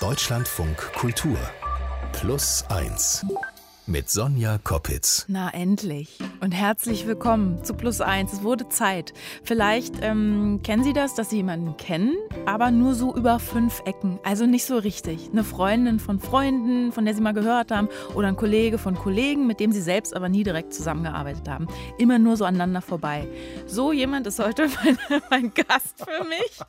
Deutschlandfunk Kultur Plus 1 mit Sonja Koppitz. Na endlich. Und herzlich willkommen zu Plus 1. Es wurde Zeit. Vielleicht ähm, kennen Sie das, dass Sie jemanden kennen, aber nur so über fünf Ecken. Also nicht so richtig. Eine Freundin von Freunden, von der Sie mal gehört haben, oder ein Kollege von Kollegen, mit dem Sie selbst aber nie direkt zusammengearbeitet haben. Immer nur so aneinander vorbei. So jemand ist heute mein, mein Gast für mich.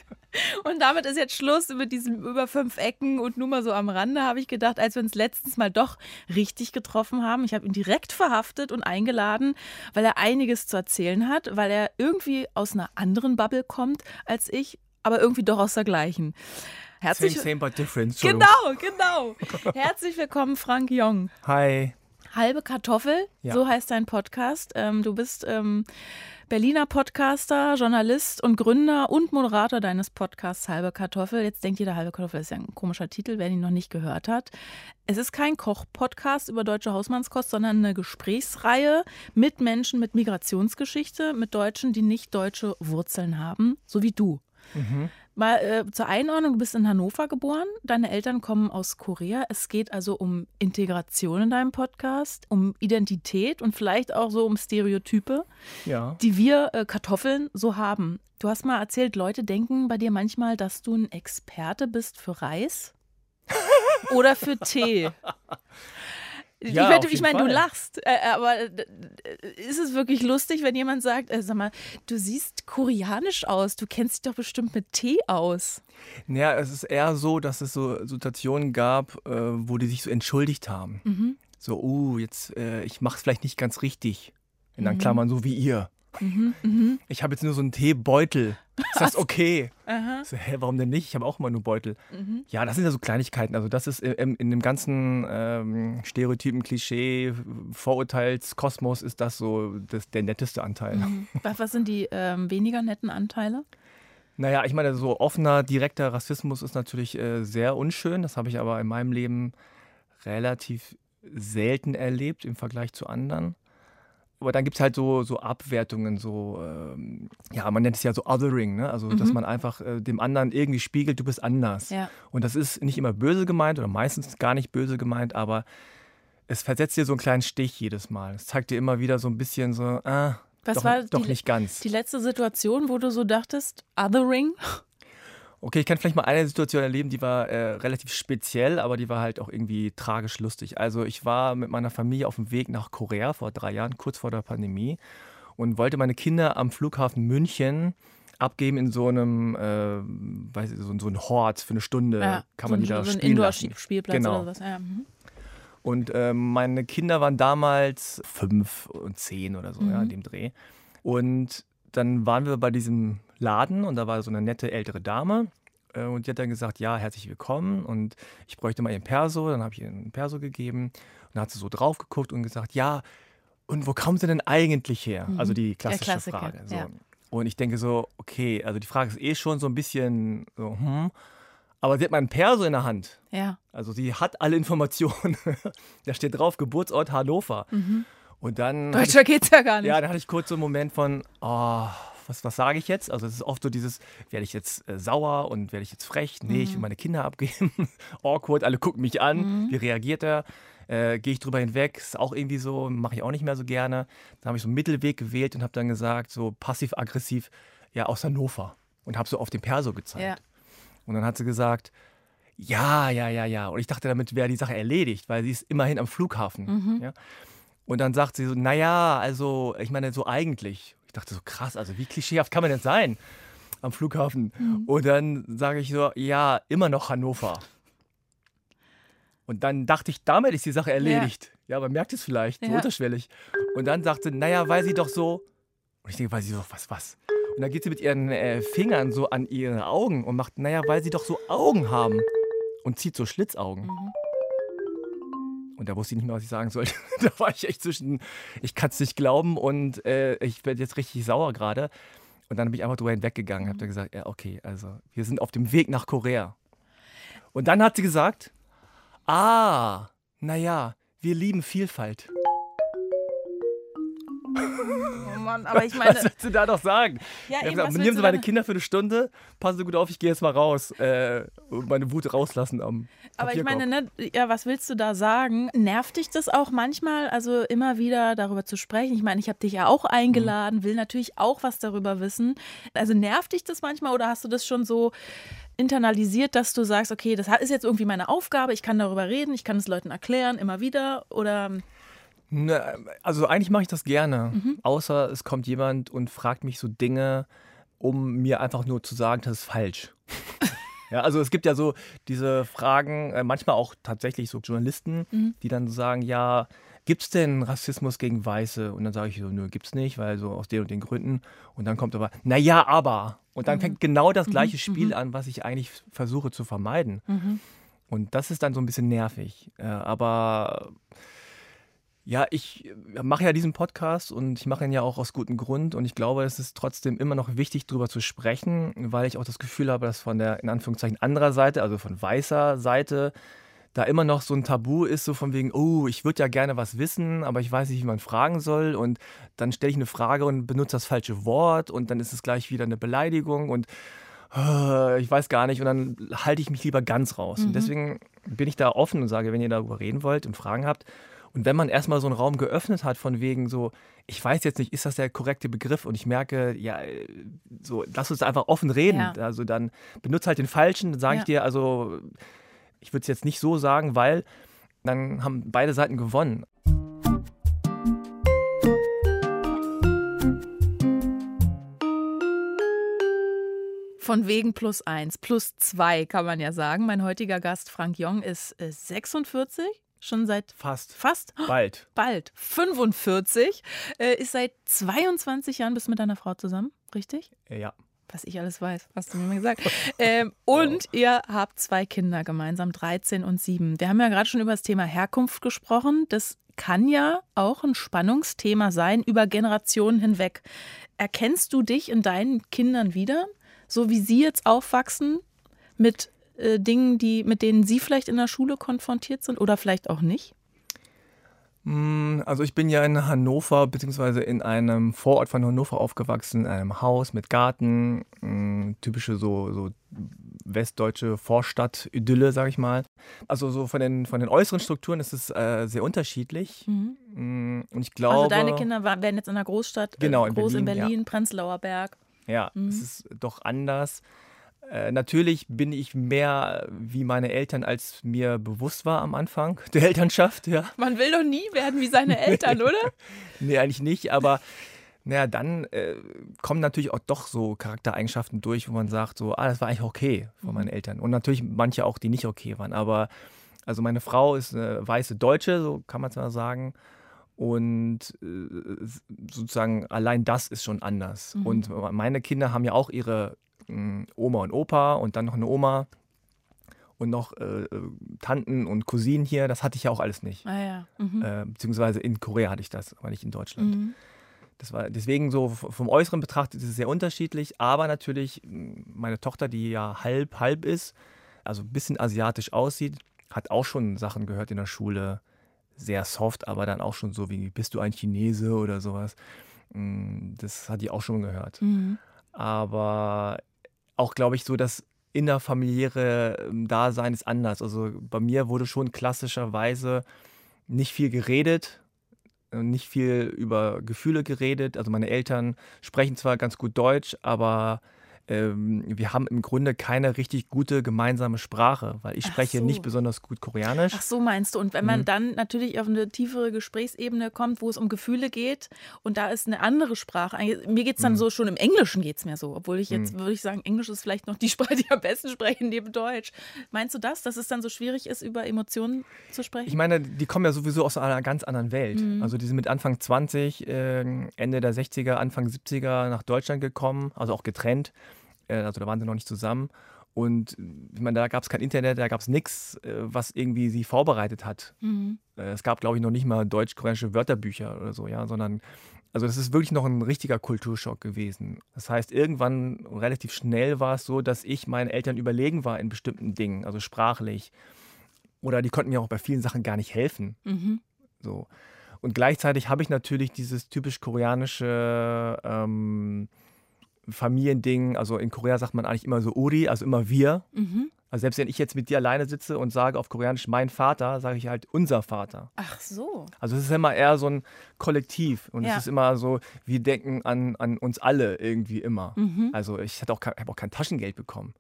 Und damit ist jetzt Schluss mit diesem über fünf Ecken und nur mal so am Rande, habe ich gedacht, als wir uns letztens mal doch richtig getroffen haben. Ich habe ihn direkt verhaftet und eingeladen, weil er einiges zu erzählen hat, weil er irgendwie aus einer anderen Bubble kommt als ich, aber irgendwie doch aus der gleichen. Herzlich same, same, but different. Genau, genau. Herzlich willkommen, Frank Jong. Hi. Halbe Kartoffel, ja. so heißt dein Podcast. Ähm, du bist ähm, Berliner Podcaster, Journalist und Gründer und Moderator deines Podcasts Halbe Kartoffel. Jetzt denkt jeder, Halbe Kartoffel ist ja ein komischer Titel, wer ihn noch nicht gehört hat. Es ist kein Koch-Podcast über deutsche Hausmannskost, sondern eine Gesprächsreihe mit Menschen mit Migrationsgeschichte, mit Deutschen, die nicht deutsche Wurzeln haben, so wie du. Mhm. Mal äh, zur Einordnung, du bist in Hannover geboren, deine Eltern kommen aus Korea. Es geht also um Integration in deinem Podcast, um Identität und vielleicht auch so um Stereotype, ja. die wir äh, Kartoffeln so haben. Du hast mal erzählt, Leute denken bei dir manchmal, dass du ein Experte bist für Reis oder für Tee. Ja, ich, ich meine, du lachst, äh, äh aber äh, ist es wirklich lustig, wenn jemand sagt, äh, sag mal, du siehst koreanisch aus, du kennst dich doch bestimmt mit Tee aus. Naja, es ist eher so, dass es so Situationen gab, äh, wo die sich so entschuldigt haben. Mhm. So, uh, jetzt, ich mache es vielleicht nicht ganz richtig. In mhm. Klammern, so wie ihr. Mhm, mh. Ich habe jetzt nur so einen Teebeutel. Ist das okay? So, hä, warum denn nicht? Ich habe auch immer nur Beutel. Mhm. Ja, das sind ja so Kleinigkeiten. Also das ist in, in dem ganzen ähm, Stereotypen, Klischee, Vorurteilskosmos ist das so das, der netteste Anteil. Mhm. Was sind die ähm, weniger netten Anteile? Naja, ich meine, so offener, direkter Rassismus ist natürlich äh, sehr unschön. Das habe ich aber in meinem Leben relativ selten erlebt im Vergleich zu anderen. Aber dann gibt es halt so, so Abwertungen, so, ähm, ja, man nennt es ja so Othering, ne? also mhm. dass man einfach äh, dem anderen irgendwie spiegelt, du bist anders. Ja. Und das ist nicht immer böse gemeint oder meistens gar nicht böse gemeint, aber es versetzt dir so einen kleinen Stich jedes Mal. Es zeigt dir immer wieder so ein bisschen so, ah, Was doch, war doch die, nicht ganz. Die letzte Situation, wo du so dachtest, Othering? Okay, ich kann vielleicht mal eine Situation erleben, die war äh, relativ speziell, aber die war halt auch irgendwie tragisch lustig. Also ich war mit meiner Familie auf dem Weg nach Korea vor drei Jahren, kurz vor der Pandemie, und wollte meine Kinder am Flughafen München abgeben in so einem, äh, weiß ich, so, so ein Hort für eine Stunde. Ja, kann man so, die da so spielen ein Indoor-Spielplatz genau. oder was. Ja. Mhm. Und äh, meine Kinder waren damals fünf und zehn oder so, mhm. ja, in dem Dreh. Und dann waren wir bei diesem Laden und da war so eine nette ältere Dame. Äh, und die hat dann gesagt, ja, herzlich willkommen und ich bräuchte mal ihren Perso. Dann habe ich ihr einen Perso gegeben und dann hat sie so drauf geguckt und gesagt, ja, und wo kommen Sie denn eigentlich her? Mhm. Also die klassische Frage. So. Ja. Und ich denke so, okay, also die Frage ist eh schon so ein bisschen so, hm, aber sie hat meinen Perso in der Hand. Ja. Also sie hat alle Informationen. da steht drauf, Geburtsort Hannover. Mhm. Und dann. Deutscher ich, geht's ja gar nicht. Ja, dann hatte ich kurz so einen Moment von, oh, was, was sage ich jetzt? Also es ist oft so dieses, werde ich jetzt äh, sauer und werde ich jetzt frech? Nee, mhm. ich will mhm. meine Kinder abgeben. Awkward, alle gucken mich an. Mhm. Wie reagiert er? Äh, Gehe ich drüber hinweg? Ist auch irgendwie so, mache ich auch nicht mehr so gerne. Dann habe ich so einen Mittelweg gewählt und habe dann gesagt, so passiv-aggressiv, ja, aus Hannover. Und habe so auf den Perso gezeigt. Ja. Und dann hat sie gesagt, ja, ja, ja, ja. Und ich dachte, damit wäre die Sache erledigt, weil sie ist immerhin am Flughafen. Mhm. Ja? Und dann sagt sie so, naja, also, ich meine, so eigentlich. Ich dachte so, krass, also wie klischeehaft kann man denn sein am Flughafen? Mhm. Und dann sage ich so, ja, immer noch Hannover. Und dann dachte ich, damit ist die Sache erledigt. Ja, ja man merkt es vielleicht, so ja. unterschwellig. Und dann sagte, naja, weil sie doch so. Und ich denke, weil sie so, was, was? Und dann geht sie mit ihren äh, Fingern so an ihre Augen und macht, naja, weil sie doch so Augen haben. Und zieht so Schlitzaugen. Mhm. Und da wusste ich nicht mehr, was ich sagen sollte. da war ich echt zwischen, ich kann es nicht glauben und äh, ich werde jetzt richtig sauer gerade. Und dann bin ich einfach drüber hinweggegangen und habe dann gesagt, ja, okay, also wir sind auf dem Weg nach Korea. Und dann hat sie gesagt, ah, naja, wir lieben Vielfalt. Oh Mann, aber ich meine. Was willst du da noch sagen? Ja, eben, gesagt, nehmen Sie meine Kinder für eine Stunde, passen Sie gut auf, ich gehe jetzt mal raus äh, und meine Wut rauslassen am Aber ich meine, ne, ja, was willst du da sagen? Nervt dich das auch manchmal, also immer wieder darüber zu sprechen? Ich meine, ich habe dich ja auch eingeladen, mhm. will natürlich auch was darüber wissen. Also nervt dich das manchmal oder hast du das schon so internalisiert, dass du sagst, okay, das ist jetzt irgendwie meine Aufgabe, ich kann darüber reden, ich kann es Leuten erklären, immer wieder oder also eigentlich mache ich das gerne. Mhm. Außer es kommt jemand und fragt mich so Dinge, um mir einfach nur zu sagen, das ist falsch. ja, also es gibt ja so diese Fragen, äh, manchmal auch tatsächlich so Journalisten, mhm. die dann sagen, ja, gibt es denn Rassismus gegen Weiße? Und dann sage ich so, nö, gibt es nicht, weil so aus den und den Gründen. Und dann kommt aber, naja, aber. Und dann mhm. fängt genau das gleiche mhm. Spiel mhm. an, was ich eigentlich versuche zu vermeiden. Mhm. Und das ist dann so ein bisschen nervig. Äh, aber ja, ich äh, mache ja diesen Podcast und ich mache ihn ja auch aus gutem Grund und ich glaube, es ist trotzdem immer noch wichtig, darüber zu sprechen, weil ich auch das Gefühl habe, dass von der in Anführungszeichen anderer Seite, also von weißer Seite, da immer noch so ein Tabu ist, so von wegen, oh, ich würde ja gerne was wissen, aber ich weiß nicht, wie man fragen soll und dann stelle ich eine Frage und benutze das falsche Wort und dann ist es gleich wieder eine Beleidigung und äh, ich weiß gar nicht und dann halte ich mich lieber ganz raus. Mhm. Und deswegen bin ich da offen und sage, wenn ihr darüber reden wollt und Fragen habt, und wenn man erstmal so einen Raum geöffnet hat, von wegen so, ich weiß jetzt nicht, ist das der korrekte Begriff? Und ich merke, ja, so, lass uns einfach offen reden. Ja. Also dann benutze halt den falschen, dann sage ja. ich dir, also, ich würde es jetzt nicht so sagen, weil dann haben beide Seiten gewonnen. Von wegen plus eins, plus zwei kann man ja sagen. Mein heutiger Gast Frank Jong ist 46 äh, Schon seit fast. Fast? Bald. Bald. 45. Äh, ist seit 22 Jahren bist du mit deiner Frau zusammen, richtig? Ja. Was ich alles weiß, hast du mir gesagt. ähm, und oh. ihr habt zwei Kinder gemeinsam, 13 und 7. Wir haben ja gerade schon über das Thema Herkunft gesprochen. Das kann ja auch ein Spannungsthema sein über Generationen hinweg. Erkennst du dich in deinen Kindern wieder, so wie sie jetzt aufwachsen mit äh, Dingen, die, mit denen Sie vielleicht in der Schule konfrontiert sind oder vielleicht auch nicht? Mm, also ich bin ja in Hannover, beziehungsweise in einem Vorort von Hannover aufgewachsen, in einem Haus mit Garten, mm, typische so, so westdeutsche Vorstadt-Idylle, sag ich mal. Also so von den, von den äußeren Strukturen ist es äh, sehr unterschiedlich. Mhm. Mm, und ich glaube... Also deine Kinder werden jetzt in einer Großstadt, äh, genau, in groß Berlin, in Berlin, ja. Prenzlauer Berg. Ja, mhm. es ist doch anders. Äh, natürlich bin ich mehr wie meine Eltern, als mir bewusst war am Anfang der Elternschaft. Ja. Man will doch nie werden wie seine Eltern, oder? nee, eigentlich nicht, aber naja, dann äh, kommen natürlich auch doch so Charaktereigenschaften durch, wo man sagt, so, ah, das war eigentlich okay von meinen mhm. Eltern. Und natürlich manche auch, die nicht okay waren. Aber also meine Frau ist eine weiße Deutsche, so kann man es mal sagen. Und äh, sozusagen allein das ist schon anders. Mhm. Und meine Kinder haben ja auch ihre Oma und Opa und dann noch eine Oma und noch äh, äh, Tanten und Cousinen hier. Das hatte ich ja auch alles nicht. Ah, ja. mhm. äh, beziehungsweise in Korea hatte ich das, aber nicht in Deutschland. Mhm. Das war deswegen so vom Äußeren betrachtet ist es sehr unterschiedlich, aber natürlich meine Tochter, die ja halb halb ist, also ein bisschen asiatisch aussieht, hat auch schon Sachen gehört in der Schule, sehr soft, aber dann auch schon so wie bist du ein Chinese oder sowas. Das hat die auch schon gehört. Mhm. Aber auch, glaube ich, so das innerfamiliäre ähm, Dasein ist anders. Also bei mir wurde schon klassischerweise nicht viel geredet, äh, nicht viel über Gefühle geredet. Also meine Eltern sprechen zwar ganz gut Deutsch, aber ähm, wir haben im Grunde keine richtig gute gemeinsame Sprache, weil ich Ach spreche so. nicht besonders gut Koreanisch. Ach so meinst du. Und wenn man mhm. dann natürlich auf eine tiefere Gesprächsebene kommt, wo es um Gefühle geht und da ist eine andere Sprache. Mir geht es dann mhm. so, schon im Englischen geht es mir so, obwohl ich jetzt mhm. würde ich sagen, Englisch ist vielleicht noch die Sprache, die am besten sprechen neben Deutsch. Meinst du das, dass es dann so schwierig ist, über Emotionen zu sprechen? Ich meine, die kommen ja sowieso aus einer ganz anderen Welt. Mhm. Also die sind mit Anfang 20, äh, Ende der 60er, Anfang 70er nach Deutschland gekommen, also auch getrennt. Äh, also da waren sie noch nicht zusammen. Und ich meine, da gab es kein Internet, da gab es nichts, äh, was irgendwie sie vorbereitet hat. Mhm. Äh, es gab, glaube ich, noch nicht mal deutsch-koreanische Wörterbücher oder so, ja, sondern also das ist wirklich noch ein richtiger Kulturschock gewesen. Das heißt, irgendwann relativ schnell war es so, dass ich meinen Eltern überlegen war in bestimmten Dingen, also sprachlich. Oder die konnten mir auch bei vielen Sachen gar nicht helfen. Mhm. So. Und gleichzeitig habe ich natürlich dieses typisch koreanische ähm, Familiending. Also in Korea sagt man eigentlich immer so Uri, also immer wir. Mhm. Also selbst wenn ich jetzt mit dir alleine sitze und sage auf Koreanisch mein Vater, sage ich halt unser Vater. Ach so. Also es ist immer eher so ein Kollektiv und ja. es ist immer so, wir denken an, an uns alle irgendwie immer. Mhm. Also ich habe auch, hab auch kein Taschengeld bekommen.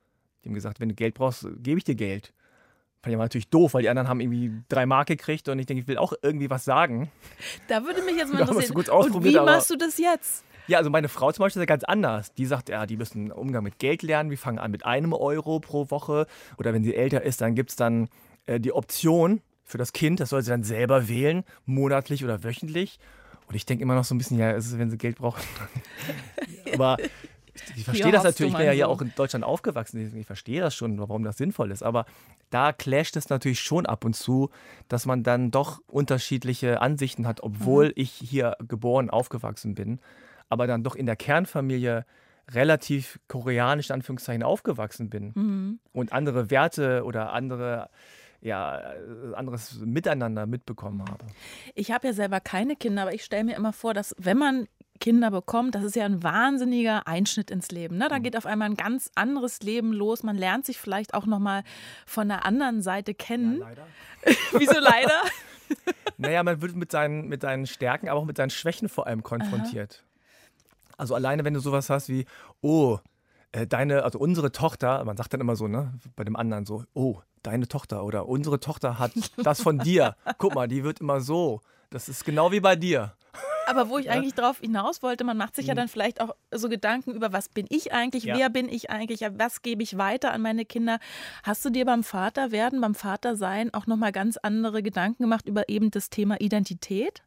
Die haben gesagt, wenn du Geld brauchst, gebe ich dir Geld. Fand ich aber natürlich doof, weil die anderen haben irgendwie drei Mark gekriegt und ich denke, ich will auch irgendwie was sagen. Da würde mich jetzt mal interessieren. und wie machst du das jetzt? Ja, also meine Frau zum Beispiel ist ja ganz anders. Die sagt, ja, die müssen Umgang mit Geld lernen. Wir fangen an mit einem Euro pro Woche. Oder wenn sie älter ist, dann gibt es dann äh, die Option für das Kind, das soll sie dann selber wählen, monatlich oder wöchentlich. Und ich denke immer noch so ein bisschen, ja, ist, wenn sie Geld brauchen. Aber ich verstehe das natürlich, ich bin ja hier auch in Deutschland aufgewachsen, ich verstehe das schon, warum das sinnvoll ist, aber da clasht es natürlich schon ab und zu, dass man dann doch unterschiedliche Ansichten hat, obwohl mhm. ich hier geboren, aufgewachsen bin aber dann doch in der Kernfamilie relativ koreanisch in Anführungszeichen aufgewachsen bin mhm. und andere Werte oder andere ja, anderes Miteinander mitbekommen habe. Ich habe ja selber keine Kinder, aber ich stelle mir immer vor, dass wenn man Kinder bekommt, das ist ja ein wahnsinniger Einschnitt ins Leben. Ne? Da mhm. geht auf einmal ein ganz anderes Leben los. Man lernt sich vielleicht auch noch mal von der anderen Seite kennen. Ja, leider. Wieso leider? naja, man wird mit seinen, mit seinen Stärken, aber auch mit seinen Schwächen vor allem konfrontiert. Aha. Also alleine, wenn du sowas hast wie, oh, äh, deine, also unsere Tochter, man sagt dann immer so, ne, bei dem anderen so, oh, deine Tochter oder unsere Tochter hat das von dir. Guck mal, die wird immer so. Das ist genau wie bei dir. Aber wo ich eigentlich drauf hinaus wollte, man macht sich ja mhm. dann vielleicht auch so Gedanken über, was bin ich eigentlich, ja. wer bin ich eigentlich, was gebe ich weiter an meine Kinder. Hast du dir beim Vaterwerden, beim Vatersein auch nochmal ganz andere Gedanken gemacht über eben das Thema Identität?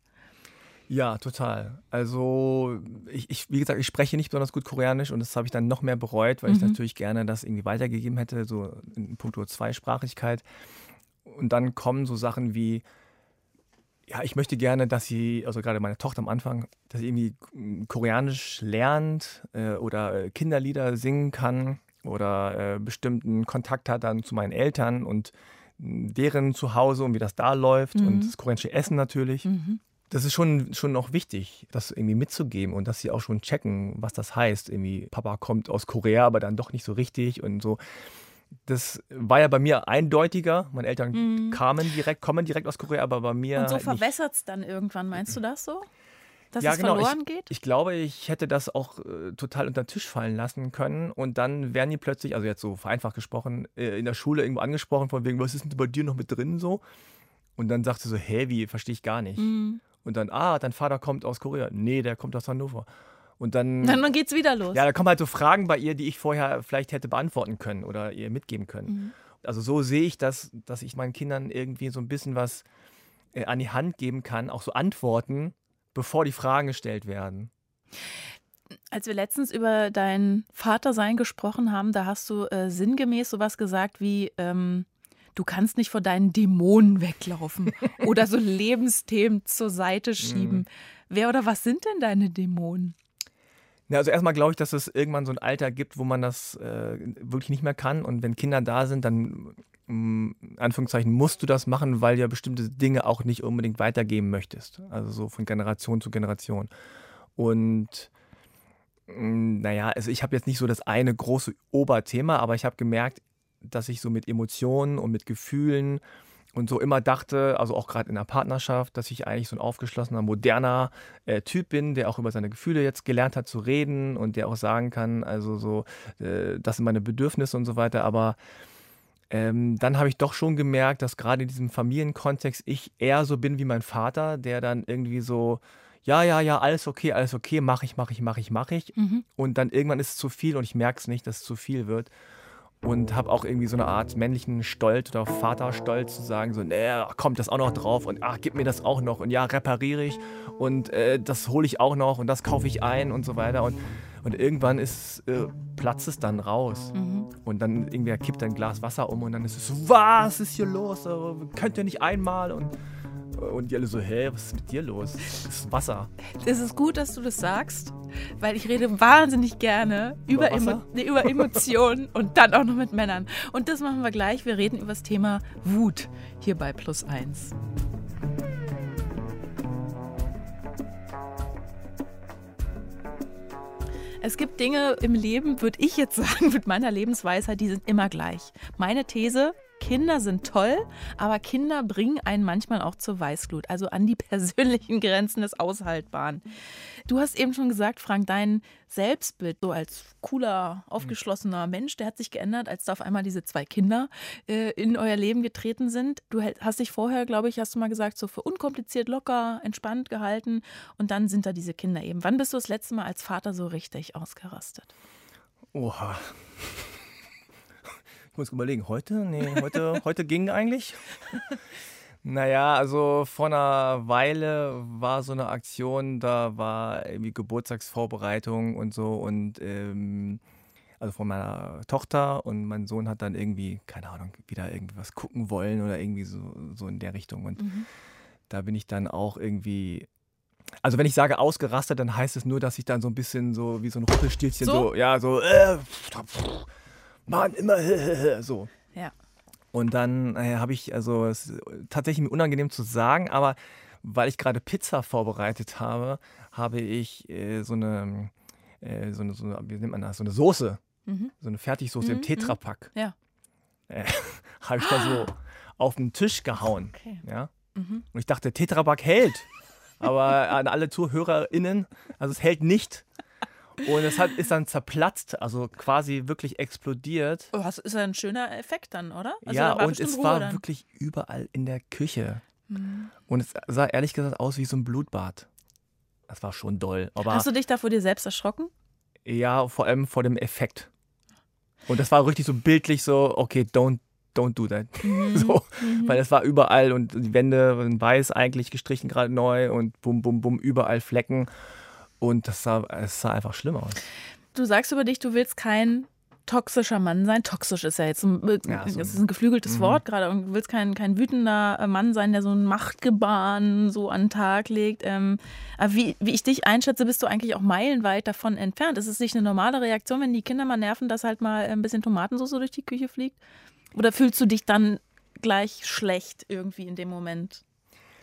Ja, total. Also ich, ich, wie gesagt, ich spreche nicht besonders gut Koreanisch und das habe ich dann noch mehr bereut, weil mhm. ich natürlich gerne das irgendwie weitergegeben hätte, so in puncto Zweisprachigkeit. Und dann kommen so Sachen wie, ja, ich möchte gerne, dass sie, also gerade meine Tochter am Anfang, dass sie irgendwie Koreanisch lernt äh, oder äh, Kinderlieder singen kann oder äh, bestimmten Kontakt hat dann zu meinen Eltern und deren Zuhause und wie das da läuft mhm. und das koreanische Essen natürlich. Mhm das ist schon, schon noch wichtig, das irgendwie mitzugeben und dass sie auch schon checken, was das heißt. Irgendwie, Papa kommt aus Korea, aber dann doch nicht so richtig und so. Das war ja bei mir eindeutiger. Meine Eltern mhm. kamen direkt, kommen direkt aus Korea, aber bei mir. Und so halt verwässert es dann irgendwann, meinst du das so? Dass ja, es genau. verloren geht? Ich, ich, glaube, ich hätte das auch äh, total unter den Tisch fallen lassen können. Und dann werden die plötzlich, also jetzt so vereinfacht gesprochen, äh, in der Schule irgendwo angesprochen, von wegen, was ist denn bei dir noch mit drin so? Und dann sagte sie so, hä, wie, verstehe ich gar nicht. Mhm. Und dann, ah, dein Vater kommt aus Korea. Nee, der kommt aus Hannover. Und dann. Dann geht's wieder los. Ja, da kommen halt so Fragen bei ihr, die ich vorher vielleicht hätte beantworten können oder ihr mitgeben können. Mhm. Also so sehe ich das, dass ich meinen Kindern irgendwie so ein bisschen was äh, an die Hand geben kann, auch so Antworten, bevor die Fragen gestellt werden. Als wir letztens über dein Vatersein gesprochen haben, da hast du äh, sinngemäß sowas gesagt wie, ähm, du kannst nicht vor deinen Dämonen weglaufen oder so Lebensthemen zur Seite schieben. Mhm. Wer oder was sind denn deine Dämonen? Ja, also erstmal glaube ich, dass es irgendwann so ein Alter gibt, wo man das äh, wirklich nicht mehr kann. Und wenn Kinder da sind, dann in Anführungszeichen musst du das machen, weil du ja bestimmte Dinge auch nicht unbedingt weitergeben möchtest. Also so von Generation zu Generation. Und naja, also ich habe jetzt nicht so das eine große Oberthema, aber ich habe gemerkt, dass ich so mit Emotionen und mit Gefühlen und so immer dachte, also auch gerade in der Partnerschaft, dass ich eigentlich so ein aufgeschlossener, moderner äh, Typ bin, der auch über seine Gefühle jetzt gelernt hat zu reden und der auch sagen kann, also so, äh, das sind meine Bedürfnisse und so weiter. Aber ähm, dann habe ich doch schon gemerkt, dass gerade in diesem Familienkontext ich eher so bin wie mein Vater, der dann irgendwie so, ja, ja, ja, alles okay, alles okay, mache ich, mache ich, mache ich, mache ich. Mhm. Und dann irgendwann ist es zu viel und ich merke es nicht, dass es zu viel wird und habe auch irgendwie so eine Art männlichen Stolz oder Vaterstolz zu sagen, so, nee, kommt das auch noch drauf und ach, gib mir das auch noch und ja, repariere ich und äh, das hole ich auch noch und das kaufe ich ein und so weiter. Und, und irgendwann ist, äh, platzt es dann raus. Mhm. und dann irgendwer kippt ein Glas Wasser um und dann ist es so, was ist hier los, könnt ihr nicht einmal? Und und die alle so, hä, was ist mit dir los? Das ist Wasser. Es ist gut, dass du das sagst, weil ich rede wahnsinnig gerne über, über, Emo nee, über Emotionen und dann auch noch mit Männern. Und das machen wir gleich. Wir reden über das Thema Wut hier bei Plus 1. Es gibt Dinge im Leben, würde ich jetzt sagen, mit meiner Lebensweisheit, die sind immer gleich. Meine These, Kinder sind toll, aber Kinder bringen einen manchmal auch zur Weißglut, also an die persönlichen Grenzen des Aushaltbaren. Du hast eben schon gesagt, Frank, dein Selbstbild so als cooler, aufgeschlossener Mensch, der hat sich geändert, als da auf einmal diese zwei Kinder äh, in euer Leben getreten sind. Du hast dich vorher, glaube ich, hast du mal gesagt, so für unkompliziert, locker, entspannt gehalten und dann sind da diese Kinder eben. Wann bist du das letzte Mal als Vater so richtig ausgerastet? Oha. Muss überlegen, heute? Nee, heute, heute ging eigentlich. Naja, also vor einer Weile war so eine Aktion, da war irgendwie Geburtstagsvorbereitung und so und ähm, also von meiner Tochter und mein Sohn hat dann irgendwie, keine Ahnung, wieder irgendwie was gucken wollen oder irgendwie so, so in der Richtung. Und mhm. da bin ich dann auch irgendwie also wenn ich sage ausgerastet, dann heißt es nur, dass ich dann so ein bisschen so wie so ein Ruppelstilzchen so, so ja, so, äh, Mann, immer so. Ja. Und dann äh, habe ich, also es ist tatsächlich mir unangenehm zu sagen, aber weil ich gerade Pizza vorbereitet habe, habe ich äh, so, eine, äh, so eine, so eine, wie nennt man das, so eine Soße, mhm. so eine Fertigsoße mhm. im Tetrapack. Ja. Äh, habe ich da so auf den Tisch gehauen. Okay. Ja. Mhm. Und ich dachte, Tetrapack hält. Aber an alle ZuhörerInnen, also es hält nicht. Und es hat, ist dann zerplatzt, also quasi wirklich explodiert. Oh, das ist ein schöner Effekt dann, oder? Also ja, und es Ruhe war dann. wirklich überall in der Küche. Mhm. Und es sah ehrlich gesagt aus wie so ein Blutbad. Das war schon doll. Aber Hast du dich da vor dir selbst erschrocken? Ja, vor allem vor dem Effekt. Und das war richtig so bildlich so, okay, don't, don't do that. Mhm. so, mhm. Weil es war überall und die Wände waren weiß eigentlich gestrichen gerade neu und bum, bum, bum, überall Flecken. Und das sah, es sah einfach schlimm aus. Du sagst über dich, du willst kein toxischer Mann sein. Toxisch ist ja jetzt ein, äh, ja, so ist ein geflügeltes mhm. Wort gerade. Und du willst kein, kein wütender äh, Mann sein, der so ein Machtgebaren so an den Tag legt. Ähm, aber wie, wie ich dich einschätze, bist du eigentlich auch meilenweit davon entfernt. Ist es nicht eine normale Reaktion, wenn die Kinder mal nerven, dass halt mal ein bisschen Tomatensauce durch die Küche fliegt? Oder fühlst du dich dann gleich schlecht irgendwie in dem Moment?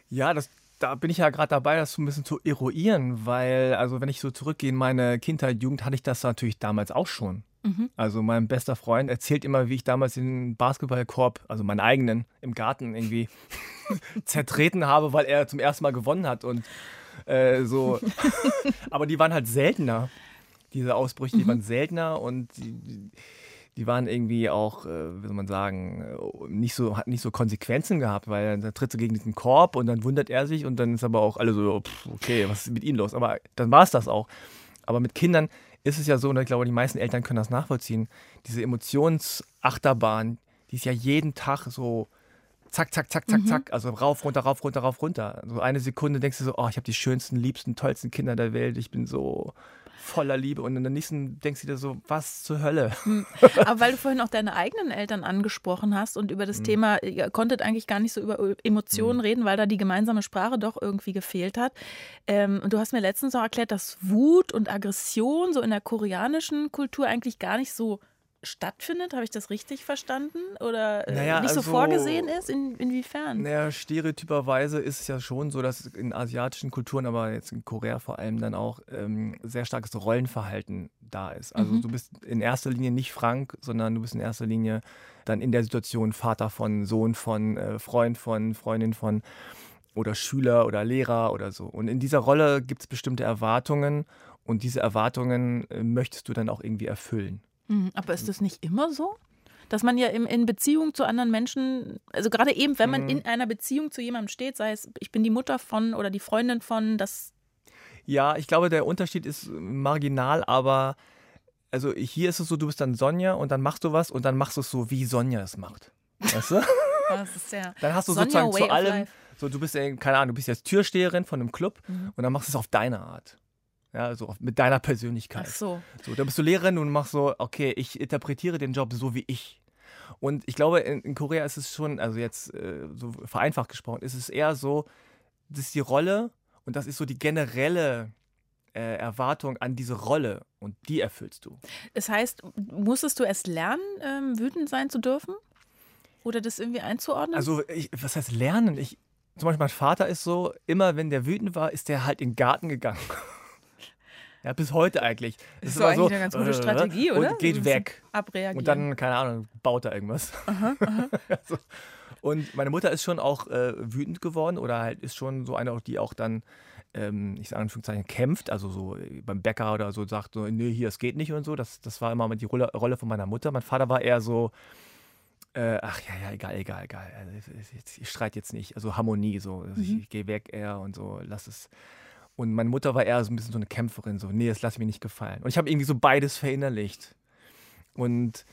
Ja, das, da bin ich ja gerade dabei, das so ein bisschen zu eruieren, weil, also wenn ich so zurückgehe in meine Kindheit, Jugend, hatte ich das natürlich damals auch schon. Mhm. Also mein bester Freund erzählt immer, wie ich damals den Basketballkorb, also meinen eigenen, im Garten irgendwie zertreten habe, weil er zum ersten Mal gewonnen hat und äh, so. Aber die waren halt seltener. Diese Ausbrüche, die mhm. waren seltener und die, die die waren irgendwie auch, äh, wie soll man sagen, äh, nicht so, hat nicht so Konsequenzen gehabt, weil dann tritt sie gegen diesen Korb und dann wundert er sich und dann ist aber auch alle so, pff, okay, was ist mit ihnen los? Aber dann war es das auch. Aber mit Kindern ist es ja so, und ich glaube, die meisten Eltern können das nachvollziehen, diese Emotionsachterbahn, die ist ja jeden Tag so zack, zack, zack, zack, mhm. zack, also rauf, runter, rauf, runter, rauf, runter. So eine Sekunde denkst du so, oh, ich habe die schönsten, liebsten, tollsten Kinder der Welt, ich bin so voller Liebe und in der nächsten denkst du dir so, was zur Hölle. Hm. Aber weil du vorhin auch deine eigenen Eltern angesprochen hast und über das mhm. Thema, ihr konntet eigentlich gar nicht so über Emotionen mhm. reden, weil da die gemeinsame Sprache doch irgendwie gefehlt hat. Ähm, und du hast mir letztens auch erklärt, dass Wut und Aggression so in der koreanischen Kultur eigentlich gar nicht so stattfindet. Habe ich das richtig verstanden? Oder äh, naja, nicht so also, vorgesehen ist? In, inwiefern? Naja, stereotyperweise ist es ja schon so, dass in asiatischen Kulturen, aber jetzt in Korea vor allem dann auch ähm, sehr starkes Rollenverhalten da ist. Also mhm. du bist in erster Linie nicht Frank, sondern du bist in erster Linie dann in der Situation Vater von, Sohn von, äh, Freund von, Freundin von oder Schüler oder Lehrer oder so. Und in dieser Rolle gibt es bestimmte Erwartungen und diese Erwartungen äh, möchtest du dann auch irgendwie erfüllen. Mhm, aber ist das nicht immer so? Dass man ja in Beziehung zu anderen Menschen, also gerade eben, wenn man mhm. in einer Beziehung zu jemandem steht, sei es, ich bin die Mutter von oder die Freundin von, das. Ja, ich glaube, der Unterschied ist marginal, aber also hier ist es so, du bist dann Sonja und dann machst du was und dann machst du es so, wie Sonja es macht. Weißt du? Das ist ja dann hast du Sonja sozusagen zu allem, so du bist, keine Ahnung, du bist jetzt Türsteherin von einem Club mhm. und dann machst du es auf deine Art. Ja, so mit deiner Persönlichkeit. Ach so. so. Da bist du Lehrerin und machst so, okay, ich interpretiere den Job so wie ich. Und ich glaube, in, in Korea ist es schon, also jetzt äh, so vereinfacht gesprochen, ist es eher so, das ist die Rolle und das ist so die generelle äh, Erwartung an diese Rolle und die erfüllst du. Das heißt, musstest du erst lernen, ähm, wütend sein zu dürfen? Oder das irgendwie einzuordnen? Also, ich, was heißt lernen? Ich, zum Beispiel mein Vater ist so, immer wenn der wütend war, ist der halt in den Garten gegangen. Ja, bis heute eigentlich. Das, ist, ist eigentlich so, eine ganz gute äh, Strategie, oder? Und geht weg. Abreagieren. Und dann, keine Ahnung, baut er irgendwas. Aha, aha. so. Und meine Mutter ist schon auch äh, wütend geworden oder halt ist schon so eine, die auch dann, ähm, ich sage in Anführungszeichen, kämpft, also so äh, beim Bäcker oder so sagt so, nee, hier, es geht nicht und so. Das, das war immer die Rolle, Rolle von meiner Mutter. Mein Vater war eher so, äh, ach ja, ja, egal, egal, egal. Also, ich streite jetzt nicht. Also Harmonie, so. Also mhm. Ich gehe weg eher und so, lass es. Und meine Mutter war eher so ein bisschen so eine Kämpferin, so, nee, das lass mir nicht gefallen. Und ich habe irgendwie so beides verinnerlicht. Und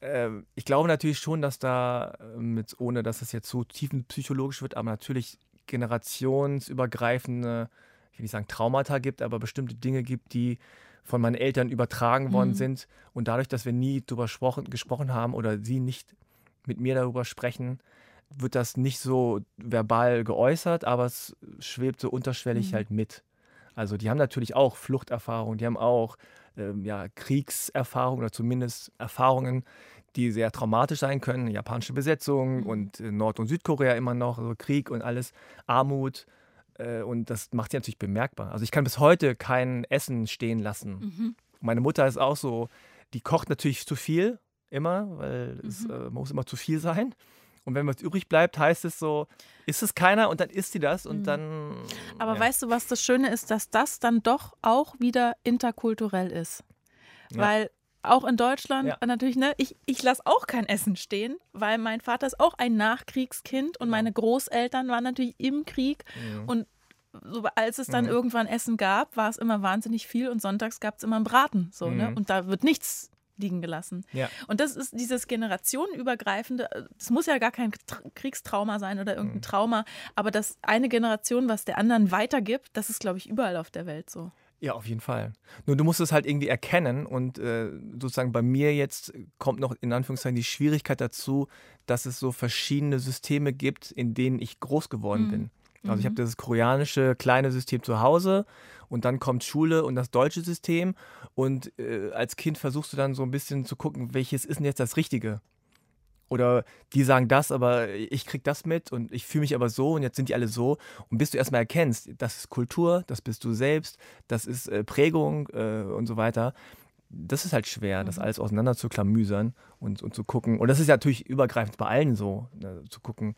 äh, ich glaube natürlich schon, dass da, mit, ohne dass es jetzt so tiefenpsychologisch wird, aber natürlich generationsübergreifende, ich will nicht sagen Traumata gibt, aber bestimmte Dinge gibt, die von meinen Eltern übertragen worden mhm. sind. Und dadurch, dass wir nie darüber gesprochen haben oder sie nicht mit mir darüber sprechen, wird das nicht so verbal geäußert, aber es schwebt so unterschwellig mhm. halt mit. Also die haben natürlich auch Fluchterfahrungen, die haben auch ähm, ja, Kriegserfahrungen oder zumindest Erfahrungen, die sehr traumatisch sein können. Japanische Besetzung mhm. und äh, Nord- und Südkorea immer noch, also Krieg und alles, Armut. Äh, und das macht sie natürlich bemerkbar. Also ich kann bis heute kein Essen stehen lassen. Mhm. Meine Mutter ist auch so, die kocht natürlich zu viel, immer, weil mhm. es äh, muss immer zu viel sein. Und wenn was übrig bleibt, heißt es so, ist es keiner und dann isst sie das und mhm. dann. Aber ja. weißt du, was das Schöne ist, dass das dann doch auch wieder interkulturell ist. Ja. Weil auch in Deutschland ja. natürlich, ne, ich, ich lasse auch kein Essen stehen, weil mein Vater ist auch ein Nachkriegskind und meine Großeltern waren natürlich im Krieg mhm. und so, als es dann mhm. irgendwann Essen gab, war es immer wahnsinnig viel und sonntags gab es immer einen Braten. So, ne? mhm. ne? Und da wird nichts liegen gelassen. Ja. Und das ist dieses generationenübergreifende, es muss ja gar kein Kriegstrauma sein oder irgendein mhm. Trauma, aber das eine Generation, was der anderen weitergibt, das ist, glaube ich, überall auf der Welt so. Ja, auf jeden Fall. Nur du musst es halt irgendwie erkennen und äh, sozusagen bei mir jetzt kommt noch in Anführungszeichen die Schwierigkeit dazu, dass es so verschiedene Systeme gibt, in denen ich groß geworden mhm. bin. Also ich habe mhm. das koreanische kleine System zu Hause und dann kommt Schule und das deutsche System und äh, als Kind versuchst du dann so ein bisschen zu gucken, welches ist denn jetzt das Richtige? Oder die sagen das, aber ich krieg das mit und ich fühle mich aber so und jetzt sind die alle so. Und bis du erstmal erkennst, das ist Kultur, das bist du selbst, das ist äh, Prägung äh, und so weiter, das ist halt schwer, das mhm. alles auseinander zu klamüsern und, und zu gucken. Und das ist ja natürlich übergreifend bei allen so, ne, zu gucken,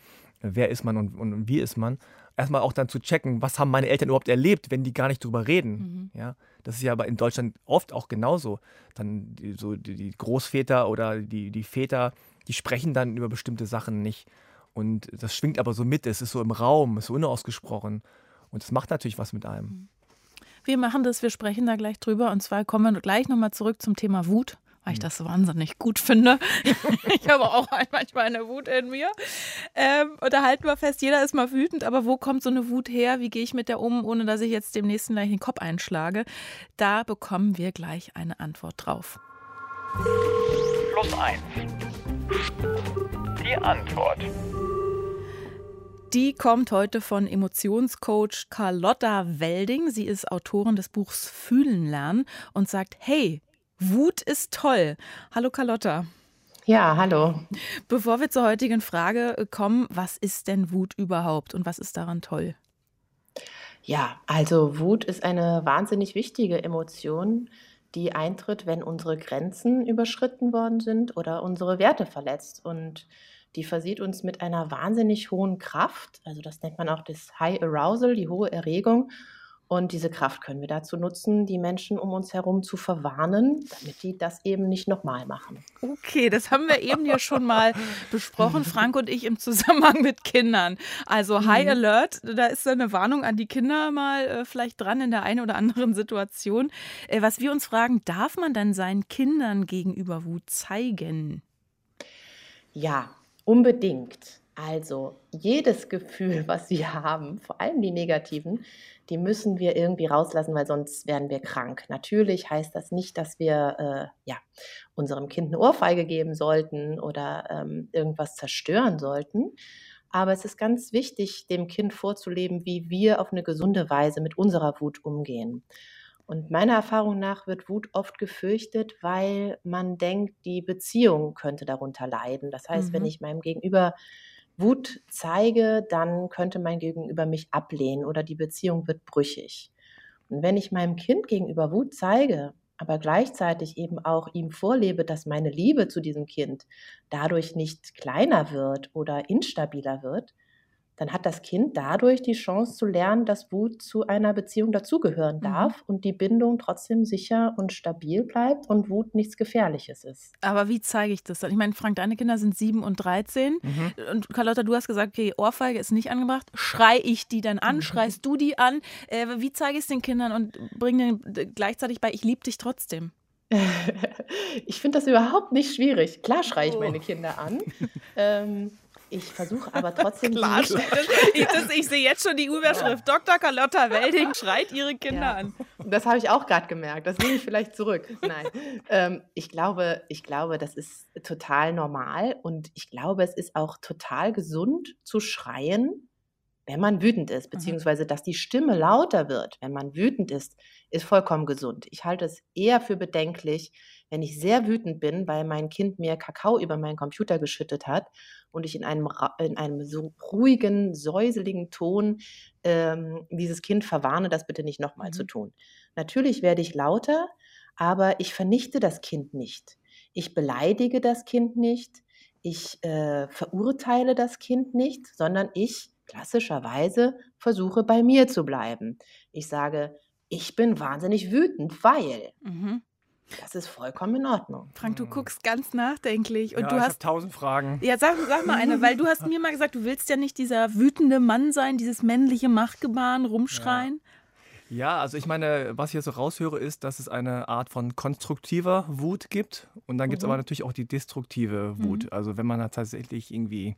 wer ist man und, und wie ist man erstmal auch dann zu checken, was haben meine Eltern überhaupt erlebt, wenn die gar nicht drüber reden. Mhm. Ja, das ist ja aber in Deutschland oft auch genauso. Dann die, so die, die Großväter oder die, die Väter, die sprechen dann über bestimmte Sachen nicht. Und das schwingt aber so mit, es ist so im Raum, es ist so unausgesprochen. Und das macht natürlich was mit einem. Mhm. Wir machen das, wir sprechen da gleich drüber. Und zwar kommen wir gleich nochmal zurück zum Thema Wut weil ich das so wahnsinnig gut finde. ich habe auch manchmal eine Wut in mir. Ähm, und da halten wir fest, jeder ist mal wütend, aber wo kommt so eine Wut her? Wie gehe ich mit der um, ohne dass ich jetzt dem nächsten gleich den Kopf einschlage? Da bekommen wir gleich eine Antwort drauf. Plus eins. Die Antwort. Die kommt heute von Emotionscoach Carlotta Welding. Sie ist Autorin des Buchs Fühlen lernen und sagt, hey, Wut ist toll. Hallo Carlotta. Ja, hallo. Bevor wir zur heutigen Frage äh, kommen, was ist denn Wut überhaupt und was ist daran toll? Ja, also Wut ist eine wahnsinnig wichtige Emotion, die eintritt, wenn unsere Grenzen überschritten worden sind oder unsere Werte verletzt. Und die versieht uns mit einer wahnsinnig hohen Kraft. Also das nennt man auch das High Arousal, die hohe Erregung. Und diese Kraft können wir dazu nutzen, die Menschen um uns herum zu verwarnen, damit die das eben nicht nochmal machen. Okay, das haben wir eben ja schon mal besprochen, Frank und ich im Zusammenhang mit Kindern. Also High mhm. Alert, da ist eine Warnung an die Kinder mal äh, vielleicht dran in der einen oder anderen Situation. Äh, was wir uns fragen, darf man dann seinen Kindern gegenüber Wut zeigen? Ja, unbedingt. Also jedes Gefühl, was wir haben, vor allem die negativen, die müssen wir irgendwie rauslassen, weil sonst werden wir krank. Natürlich heißt das nicht, dass wir äh, ja, unserem Kind eine Ohrfeige geben sollten oder ähm, irgendwas zerstören sollten. Aber es ist ganz wichtig, dem Kind vorzuleben, wie wir auf eine gesunde Weise mit unserer Wut umgehen. Und meiner Erfahrung nach wird Wut oft gefürchtet, weil man denkt, die Beziehung könnte darunter leiden. Das heißt, mhm. wenn ich meinem Gegenüber Wut zeige, dann könnte mein Gegenüber mich ablehnen oder die Beziehung wird brüchig. Und wenn ich meinem Kind gegenüber Wut zeige, aber gleichzeitig eben auch ihm vorlebe, dass meine Liebe zu diesem Kind dadurch nicht kleiner wird oder instabiler wird, dann hat das Kind dadurch die Chance zu lernen, dass Wut zu einer Beziehung dazugehören mhm. darf mhm. und die Bindung trotzdem sicher und stabil bleibt und Wut nichts Gefährliches ist. Aber wie zeige ich das dann? Ich meine, Frank, deine Kinder sind sieben und 13 mhm. und Carlotta, du hast gesagt, okay, Ohrfeige ist nicht angebracht. Schrei ich die dann an? Mhm. Schreist du die an? Äh, wie zeige ich es den Kindern und bringe denen gleichzeitig bei, ich liebe dich trotzdem? ich finde das überhaupt nicht schwierig. Klar schreie ich oh. meine Kinder an. ähm, ich versuche aber trotzdem. Klar, ich, das, ich sehe jetzt schon die Überschrift. Ja. Dr. Carlotta Welding schreit ihre Kinder ja. an. Das habe ich auch gerade gemerkt. Das nehme ich vielleicht zurück. Nein. Ähm, ich, glaube, ich glaube, das ist total normal und ich glaube, es ist auch total gesund zu schreien, wenn man wütend ist, mhm. beziehungsweise dass die Stimme lauter wird, wenn man wütend ist, ist vollkommen gesund. Ich halte es eher für bedenklich, wenn ich sehr wütend bin, weil mein Kind mir Kakao über meinen Computer geschüttet hat und ich in einem, in einem so ruhigen, säuseligen Ton ähm, dieses Kind verwarne, das bitte nicht nochmal mhm. zu tun. Natürlich werde ich lauter, aber ich vernichte das Kind nicht. Ich beleidige das Kind nicht. Ich äh, verurteile das Kind nicht, sondern ich klassischerweise versuche bei mir zu bleiben. Ich sage, ich bin wahnsinnig wütend, weil. Mhm. Das ist vollkommen in Ordnung. Frank, du hm. guckst ganz nachdenklich. Und ja, du ich hast tausend Fragen. Ja, sag, sag mal eine, weil du hast mir mal gesagt, du willst ja nicht dieser wütende Mann sein, dieses männliche Machtgebaren, rumschreien. Ja. ja. also ich meine, was ich jetzt so raushöre, ist, dass es eine Art von konstruktiver Wut gibt. Und dann gibt es mhm. aber natürlich auch die destruktive Wut. Mhm. Also wenn man da tatsächlich irgendwie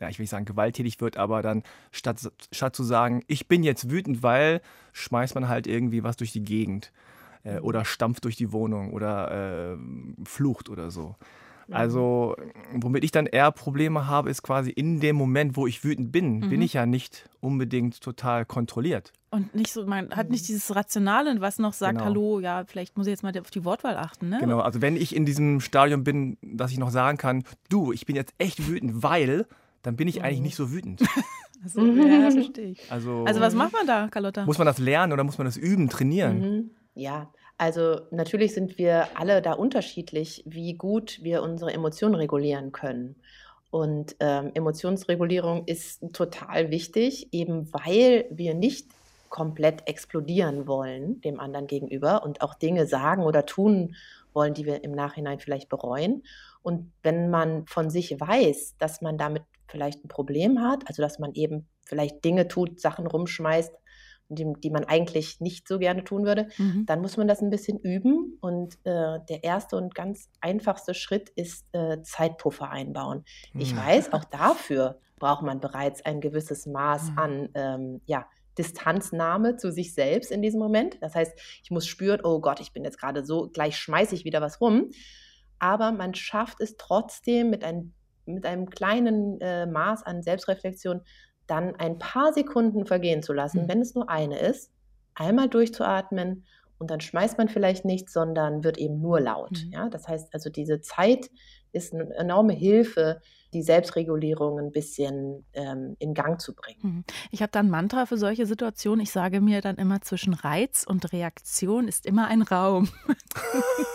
ja, ich will nicht sagen gewalttätig wird, aber dann statt, statt zu sagen, ich bin jetzt wütend, weil, schmeißt man halt irgendwie was durch die Gegend äh, oder stampft durch die Wohnung oder äh, flucht oder so. Mhm. Also, womit ich dann eher Probleme habe, ist quasi in dem Moment, wo ich wütend bin, mhm. bin ich ja nicht unbedingt total kontrolliert. Und nicht so, man hat nicht dieses Rationale, was noch sagt, genau. hallo, ja, vielleicht muss ich jetzt mal auf die Wortwahl achten. Ne? Genau, also wenn ich in diesem Stadium bin, dass ich noch sagen kann, du, ich bin jetzt echt wütend, weil, dann bin ich mhm. eigentlich nicht so wütend. also, ja, verstehe ich. Also, also was macht man da, Carlotta? Muss man das lernen oder muss man das üben, trainieren? Mhm. Ja, also natürlich sind wir alle da unterschiedlich, wie gut wir unsere Emotionen regulieren können. Und ähm, Emotionsregulierung ist total wichtig, eben weil wir nicht komplett explodieren wollen dem anderen gegenüber und auch Dinge sagen oder tun wollen, die wir im Nachhinein vielleicht bereuen. Und wenn man von sich weiß, dass man damit vielleicht ein Problem hat, also dass man eben vielleicht Dinge tut, Sachen rumschmeißt, die, die man eigentlich nicht so gerne tun würde, mhm. dann muss man das ein bisschen üben. Und äh, der erste und ganz einfachste Schritt ist äh, Zeitpuffer einbauen. Mhm. Ich weiß, auch dafür braucht man bereits ein gewisses Maß mhm. an ähm, ja, Distanznahme zu sich selbst in diesem Moment. Das heißt, ich muss spüren, oh Gott, ich bin jetzt gerade so, gleich schmeiße ich wieder was rum. Aber man schafft es trotzdem mit, ein, mit einem kleinen äh, Maß an Selbstreflexion dann ein paar Sekunden vergehen zu lassen, mhm. wenn es nur eine ist, einmal durchzuatmen und dann schmeißt man vielleicht nichts, sondern wird eben nur laut. Mhm. Ja, das heißt also, diese Zeit ist eine enorme Hilfe, die Selbstregulierung ein bisschen ähm, in Gang zu bringen. Mhm. Ich habe da ein Mantra für solche Situationen. Ich sage mir dann immer, zwischen Reiz und Reaktion ist immer ein Raum.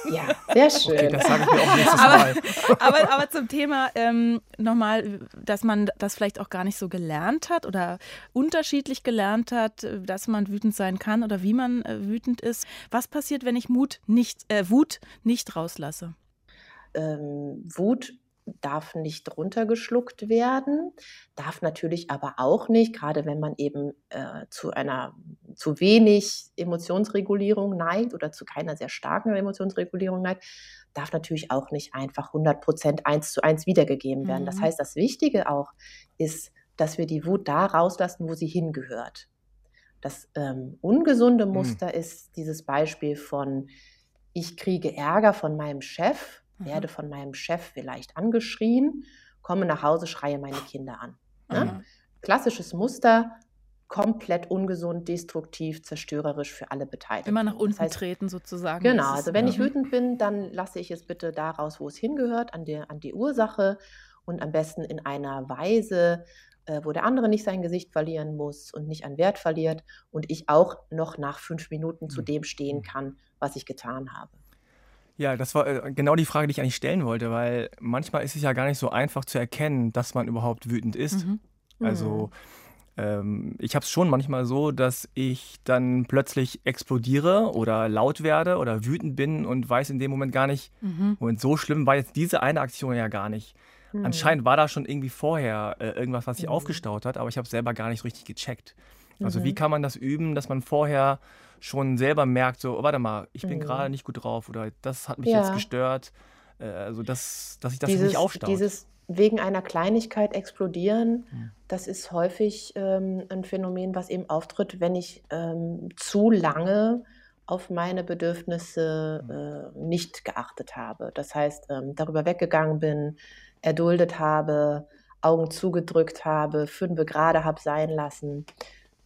Ja, sehr schön. Okay, das sage ich mir auch nächstes aber, Mal. Aber, aber zum Thema ähm, nochmal, dass man das vielleicht auch gar nicht so gelernt hat oder unterschiedlich gelernt hat, dass man wütend sein kann oder wie man äh, wütend ist. Was passiert, wenn ich Mut nicht, äh, Wut nicht rauslasse? Ähm, Wut darf nicht runtergeschluckt werden, darf natürlich aber auch nicht, gerade wenn man eben äh, zu einer zu wenig Emotionsregulierung neigt oder zu keiner sehr starken Emotionsregulierung neigt, darf natürlich auch nicht einfach 100 Prozent eins zu eins wiedergegeben werden. Mhm. Das heißt, das Wichtige auch ist, dass wir die Wut da rauslassen, wo sie hingehört. Das ähm, ungesunde mhm. Muster mhm. ist dieses Beispiel von, ich kriege Ärger von meinem Chef werde von meinem Chef vielleicht angeschrien, komme nach Hause, schreie meine Kinder an. Ne? Klassisches Muster, komplett ungesund, destruktiv, zerstörerisch für alle Beteiligten. Immer nach unten das heißt, treten sozusagen. Genau, also wenn ich wütend bin, dann lasse ich es bitte daraus, wo es hingehört, an, der, an die Ursache und am besten in einer Weise, äh, wo der andere nicht sein Gesicht verlieren muss und nicht an Wert verliert und ich auch noch nach fünf Minuten zu hm. dem stehen kann, was ich getan habe. Ja, das war äh, genau die Frage, die ich eigentlich stellen wollte, weil manchmal ist es ja gar nicht so einfach zu erkennen, dass man überhaupt wütend ist. Mhm. Also mhm. ähm, ich habe es schon manchmal so, dass ich dann plötzlich explodiere oder laut werde oder wütend bin und weiß in dem Moment gar nicht, mhm. Moment, so schlimm war jetzt diese eine Aktion ja gar nicht. Mhm. Anscheinend war da schon irgendwie vorher äh, irgendwas, was sich mhm. aufgestaut hat, aber ich habe es selber gar nicht so richtig gecheckt. Also wie mhm. kann man das üben, dass man vorher schon selber merkt, so, oh, warte mal, ich bin mhm. gerade nicht gut drauf oder das hat mich ja. jetzt gestört. Äh, also, das, dass ich das dieses, nicht aufstaut. Dieses wegen einer Kleinigkeit explodieren, mhm. das ist häufig ähm, ein Phänomen, was eben auftritt, wenn ich ähm, zu lange auf meine Bedürfnisse äh, nicht geachtet habe. Das heißt, ähm, darüber weggegangen bin, erduldet habe, Augen zugedrückt habe, fünfe gerade habe sein lassen.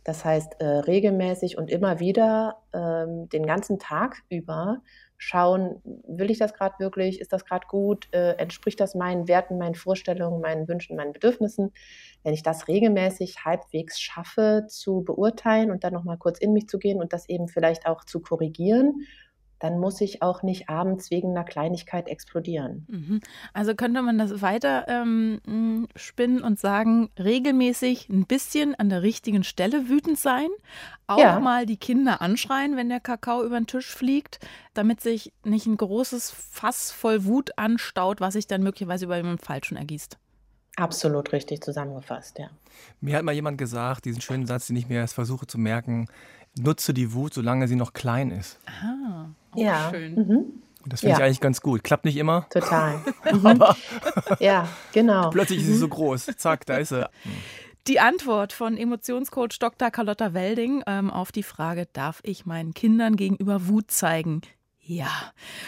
Das heißt, äh, regelmäßig und immer wieder ähm, den ganzen Tag über schauen, will ich das gerade wirklich, ist das gerade gut, äh, entspricht das meinen Werten, meinen Vorstellungen, meinen Wünschen, meinen Bedürfnissen. Wenn ich das regelmäßig halbwegs schaffe zu beurteilen und dann nochmal kurz in mich zu gehen und das eben vielleicht auch zu korrigieren dann muss ich auch nicht abends wegen einer Kleinigkeit explodieren. Mhm. Also könnte man das weiter ähm, spinnen und sagen, regelmäßig ein bisschen an der richtigen Stelle wütend sein, auch ja. mal die Kinder anschreien, wenn der Kakao über den Tisch fliegt, damit sich nicht ein großes Fass voll Wut anstaut, was sich dann möglicherweise über den Falschen ergießt. Absolut richtig zusammengefasst, ja. Mir hat mal jemand gesagt, diesen schönen Satz, den ich mir erst versuche zu merken, nutze die Wut, solange sie noch klein ist. Ah, ja. schön. Mhm. Das finde ja. ich eigentlich ganz gut. Klappt nicht immer. Total. Aber ja, genau. Plötzlich ist sie so groß. Zack, da ist sie. Die Antwort von Emotionscoach Dr. Carlotta Welding ähm, auf die Frage, darf ich meinen Kindern gegenüber Wut zeigen? Ja.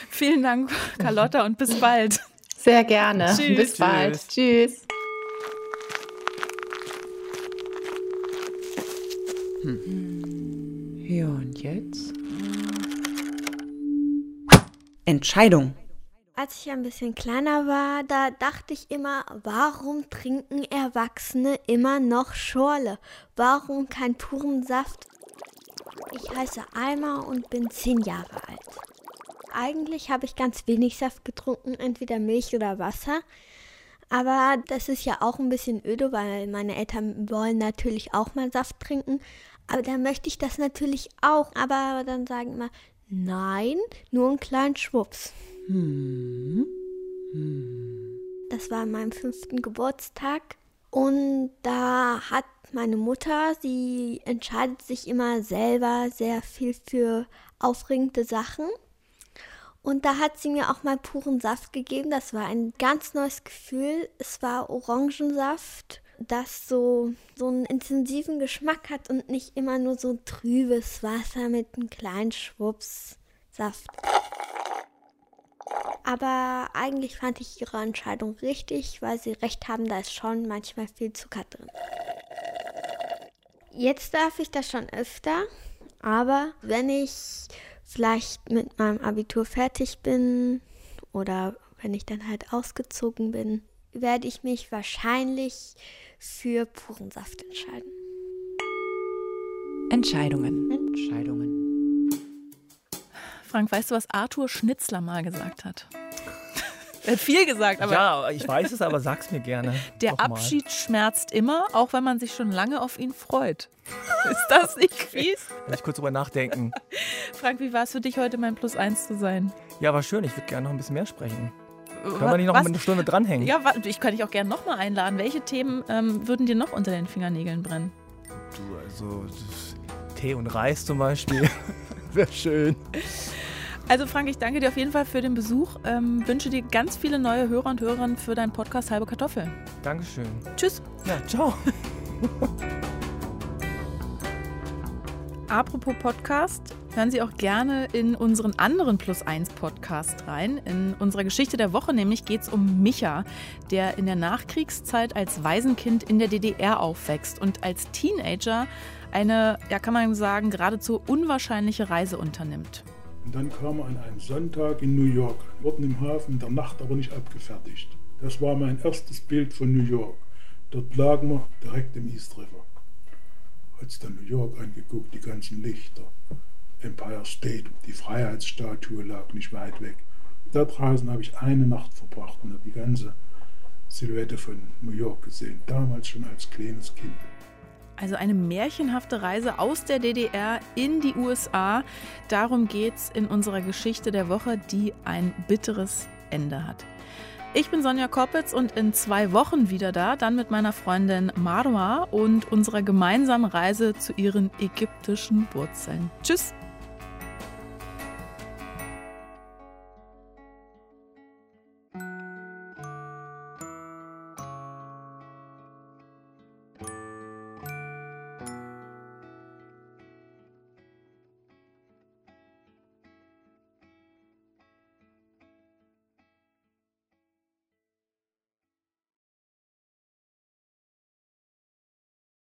Vielen Dank, Carlotta, und bis bald. Sehr gerne. Tschüss. Bis bald. Tschüss. Hm. Ja, und jetzt? Entscheidung. Als ich ein bisschen kleiner war, da dachte ich immer, warum trinken Erwachsene immer noch Schorle? Warum kein puren Saft? Ich heiße Alma und bin zehn Jahre alt. Eigentlich habe ich ganz wenig Saft getrunken, entweder Milch oder Wasser. Aber das ist ja auch ein bisschen öde, weil meine Eltern wollen natürlich auch mal Saft trinken. Aber dann möchte ich das natürlich auch. Aber dann sagen immer, nein, nur einen kleinen Schwupps. Das war an meinem fünften Geburtstag. Und da hat meine Mutter, sie entscheidet sich immer selber sehr viel für aufregende Sachen. Und da hat sie mir auch mal puren Saft gegeben. Das war ein ganz neues Gefühl. Es war Orangensaft das so, so einen intensiven Geschmack hat und nicht immer nur so trübes Wasser mit einem kleinen Schwupps Saft. Aber eigentlich fand ich ihre Entscheidung richtig, weil sie recht haben, da ist schon manchmal viel Zucker drin. Jetzt darf ich das schon öfter, aber wenn ich vielleicht mit meinem Abitur fertig bin oder wenn ich dann halt ausgezogen bin, werde ich mich wahrscheinlich für puren Saft entscheiden. Entscheidungen. Entscheidungen. Frank, weißt du, was Arthur Schnitzler mal gesagt hat? Er hat viel gesagt, aber. Ja, ich weiß es, aber sag's mir gerne. Der Abschied schmerzt immer, auch wenn man sich schon lange auf ihn freut. Ist das nicht fies? Lass ich kurz drüber nachdenken. Frank, wie war es für dich heute, mein Plus eins zu sein? Ja, war schön. Ich würde gerne noch ein bisschen mehr sprechen. Können wir nicht noch was? eine Stunde dranhängen? Ja, ich kann dich auch gerne nochmal einladen. Welche Themen ähm, würden dir noch unter den Fingernägeln brennen? Du, also Tee und Reis zum Beispiel. Wäre schön. Also Frank, ich danke dir auf jeden Fall für den Besuch. Ähm, wünsche dir ganz viele neue Hörer und Hörerinnen für deinen Podcast Halbe Kartoffel. Dankeschön. Tschüss. Ja, ciao. Apropos Podcast, hören Sie auch gerne in unseren anderen Plus 1 Podcast rein. In unserer Geschichte der Woche nämlich geht es um Micha, der in der Nachkriegszeit als Waisenkind in der DDR aufwächst und als Teenager eine, ja kann man sagen, geradezu unwahrscheinliche Reise unternimmt. Und dann kam er an einem Sonntag in New York, dort im Hafen, in der Nacht aber nicht abgefertigt. Das war mein erstes Bild von New York. Dort lagen wir direkt im East River. Hat's dann New York angeguckt, die ganzen Lichter. Empire State, die Freiheitsstatue lag nicht weit weg. Da draußen habe ich eine Nacht verbracht und habe die ganze Silhouette von New York gesehen, damals schon als kleines Kind. Also eine märchenhafte Reise aus der DDR in die USA. Darum geht es in unserer Geschichte der Woche, die ein bitteres Ende hat. Ich bin Sonja Koppitz und in zwei Wochen wieder da, dann mit meiner Freundin Marwa und unserer gemeinsamen Reise zu ihren ägyptischen Wurzeln. Tschüss!